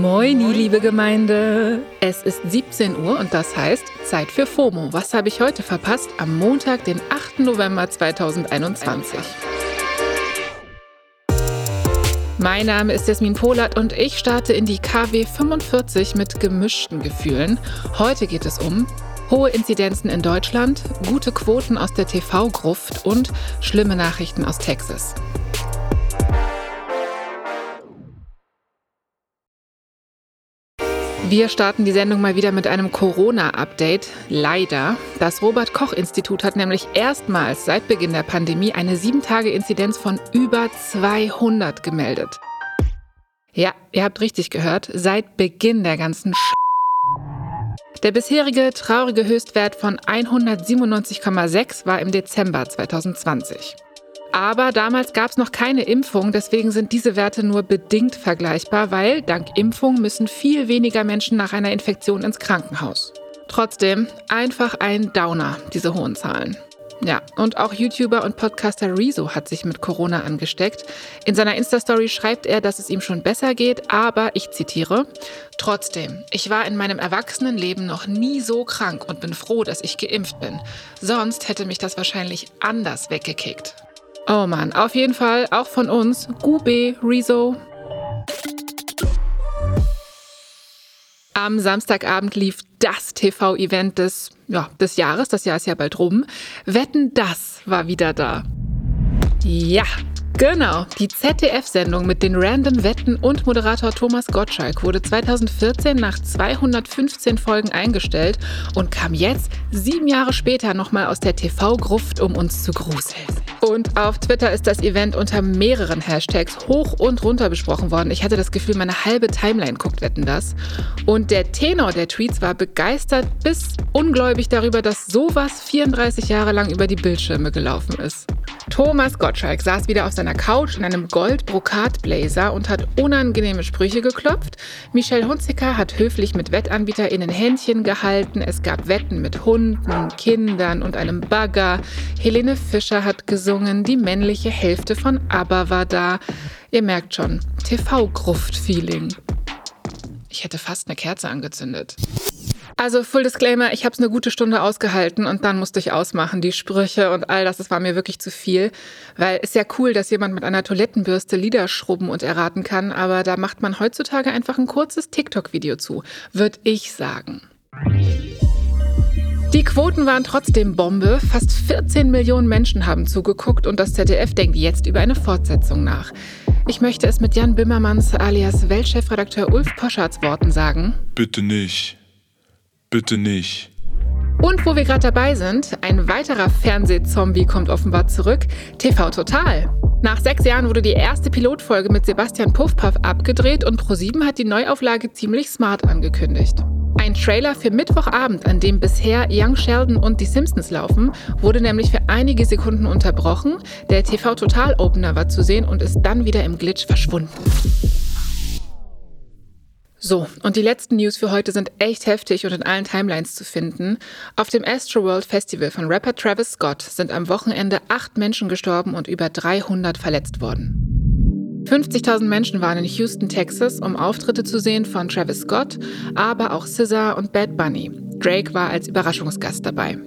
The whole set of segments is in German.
Moin, liebe Gemeinde. Es ist 17 Uhr und das heißt Zeit für FOMO. Was habe ich heute verpasst? Am Montag, den 8. November 2021. Mein Name ist Jasmin Polat und ich starte in die KW 45 mit gemischten Gefühlen. Heute geht es um hohe Inzidenzen in Deutschland, gute Quoten aus der TV-Gruft und schlimme Nachrichten aus Texas. Wir starten die Sendung mal wieder mit einem Corona-Update. Leider. Das Robert-Koch-Institut hat nämlich erstmals seit Beginn der Pandemie eine 7-Tage-Inzidenz von über 200 gemeldet. Ja, ihr habt richtig gehört. Seit Beginn der ganzen Sch der bisherige traurige Höchstwert von 197,6 war im Dezember 2020. Aber damals gab es noch keine Impfung, deswegen sind diese Werte nur bedingt vergleichbar, weil dank Impfung müssen viel weniger Menschen nach einer Infektion ins Krankenhaus. Trotzdem einfach ein Downer, diese hohen Zahlen. Ja, und auch YouTuber und Podcaster Rezo hat sich mit Corona angesteckt. In seiner Insta-Story schreibt er, dass es ihm schon besser geht, aber ich zitiere: Trotzdem, ich war in meinem Erwachsenenleben noch nie so krank und bin froh, dass ich geimpft bin. Sonst hätte mich das wahrscheinlich anders weggekickt. Oh Mann, auf jeden Fall auch von uns. Gube, Rezo. Am Samstagabend lief das TV-Event des, ja, des Jahres. Das Jahr ist ja bald rum. Wetten, das war wieder da. Ja, Genau, die ZDF-Sendung mit den random Wetten und Moderator Thomas Gottschalk wurde 2014 nach 215 Folgen eingestellt und kam jetzt, sieben Jahre später, nochmal aus der TV-Gruft, um uns zu gruseln. Und auf Twitter ist das Event unter mehreren Hashtags hoch und runter besprochen worden. Ich hatte das Gefühl, meine halbe Timeline guckt Wetten das. Und der Tenor der Tweets war begeistert bis ungläubig darüber, dass sowas 34 Jahre lang über die Bildschirme gelaufen ist. Thomas Gottschalk saß wieder auf seiner Couch in einem Gold-Brokat-Blazer und hat unangenehme Sprüche geklopft. Michelle Hunziker hat höflich mit WettanbieterInnen Händchen gehalten. Es gab Wetten mit Hunden, Kindern und einem Bagger. Helene Fischer hat gesungen. Die männliche Hälfte von ABBA war da. Ihr merkt schon, TV-Gruft-Feeling. Ich hätte fast eine Kerze angezündet. Also Full Disclaimer, ich habe es eine gute Stunde ausgehalten und dann musste ich ausmachen. Die Sprüche und all das, das war mir wirklich zu viel. Weil es ist ja cool, dass jemand mit einer Toilettenbürste Lieder schrubben und erraten kann, aber da macht man heutzutage einfach ein kurzes TikTok-Video zu, würde ich sagen. Die Quoten waren trotzdem Bombe. Fast 14 Millionen Menschen haben zugeguckt und das ZDF denkt jetzt über eine Fortsetzung nach. Ich möchte es mit Jan Bimmermanns alias Weltchefredakteur Ulf Poschards Worten sagen. Bitte nicht. Bitte nicht. Und wo wir gerade dabei sind, ein weiterer Fernsehzombie kommt offenbar zurück. TV Total. Nach sechs Jahren wurde die erste Pilotfolge mit Sebastian Puffpaff abgedreht und ProSieben hat die Neuauflage ziemlich smart angekündigt. Ein Trailer für Mittwochabend, an dem bisher Young Sheldon und die Simpsons laufen, wurde nämlich für einige Sekunden unterbrochen. Der TV Total Opener war zu sehen und ist dann wieder im Glitch verschwunden. So, und die letzten News für heute sind echt heftig und in allen Timelines zu finden. Auf dem Astroworld Festival von Rapper Travis Scott sind am Wochenende acht Menschen gestorben und über 300 verletzt worden. 50.000 Menschen waren in Houston, Texas, um Auftritte zu sehen von Travis Scott, aber auch SZA und Bad Bunny. Drake war als Überraschungsgast dabei.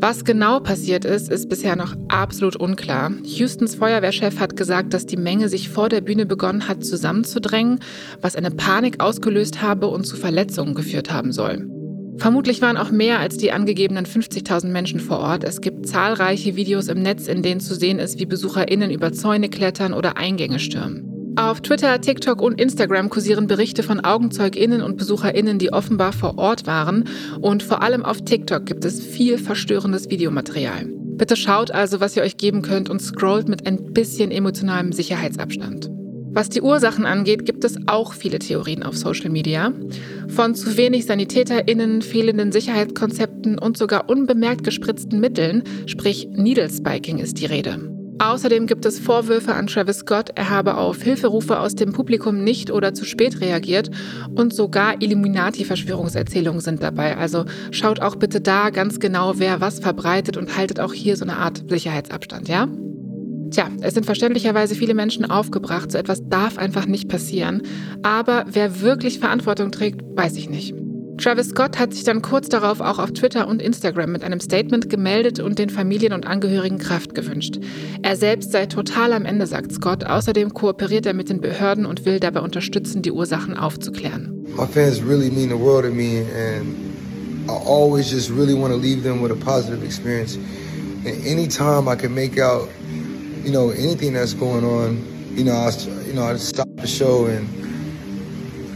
Was genau passiert ist, ist bisher noch absolut unklar. Houstons Feuerwehrchef hat gesagt, dass die Menge sich vor der Bühne begonnen hat zusammenzudrängen, was eine Panik ausgelöst habe und zu Verletzungen geführt haben soll. Vermutlich waren auch mehr als die angegebenen 50.000 Menschen vor Ort. Es gibt zahlreiche Videos im Netz, in denen zu sehen ist, wie BesucherInnen über Zäune klettern oder Eingänge stürmen. Auf Twitter, TikTok und Instagram kursieren Berichte von AugenzeugInnen und BesucherInnen, die offenbar vor Ort waren. Und vor allem auf TikTok gibt es viel verstörendes Videomaterial. Bitte schaut also, was ihr euch geben könnt und scrollt mit ein bisschen emotionalem Sicherheitsabstand. Was die Ursachen angeht, gibt es auch viele Theorien auf Social Media. Von zu wenig SanitäterInnen, fehlenden Sicherheitskonzepten und sogar unbemerkt gespritzten Mitteln, sprich Needle Spiking, ist die Rede. Außerdem gibt es Vorwürfe an Travis Scott, er habe auf Hilferufe aus dem Publikum nicht oder zu spät reagiert und sogar Illuminati-Verschwörungserzählungen sind dabei. Also schaut auch bitte da ganz genau, wer was verbreitet und haltet auch hier so eine Art Sicherheitsabstand, ja? Tja, es sind verständlicherweise viele Menschen aufgebracht, so etwas darf einfach nicht passieren. Aber wer wirklich Verantwortung trägt, weiß ich nicht. Travis Scott hat sich dann kurz darauf auch auf Twitter und Instagram mit einem Statement gemeldet und den Familien und Angehörigen Kraft gewünscht. Er selbst sei total am Ende, sagt Scott. Außerdem kooperiert er mit den Behörden und will dabei unterstützen, die Ursachen aufzuklären. My fans really mean the world to me and I always just really want to leave them with a positive experience. And anytime I can make out, you know, anything that's going on, you know, I, you know, I stop the show and,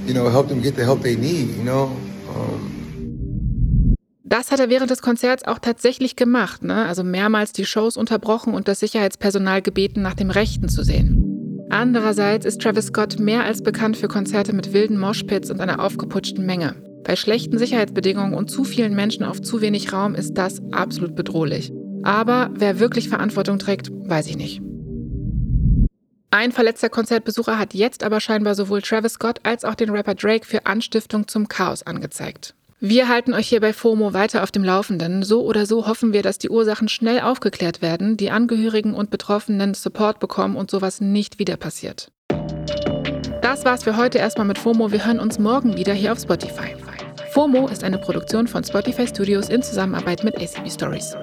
you know, help them get the help they need, you know. Das hat er während des Konzerts auch tatsächlich gemacht, ne? also mehrmals die Shows unterbrochen und das Sicherheitspersonal gebeten, nach dem Rechten zu sehen. Andererseits ist Travis Scott mehr als bekannt für Konzerte mit wilden Moshpits und einer aufgeputschten Menge. Bei schlechten Sicherheitsbedingungen und zu vielen Menschen auf zu wenig Raum ist das absolut bedrohlich. Aber wer wirklich Verantwortung trägt, weiß ich nicht. Ein verletzter Konzertbesucher hat jetzt aber scheinbar sowohl Travis Scott als auch den Rapper Drake für Anstiftung zum Chaos angezeigt. Wir halten euch hier bei FOMO weiter auf dem Laufenden. So oder so hoffen wir, dass die Ursachen schnell aufgeklärt werden, die Angehörigen und Betroffenen Support bekommen und sowas nicht wieder passiert. Das war's für heute erstmal mit FOMO. Wir hören uns morgen wieder hier auf Spotify. FOMO ist eine Produktion von Spotify Studios in Zusammenarbeit mit ACB Stories.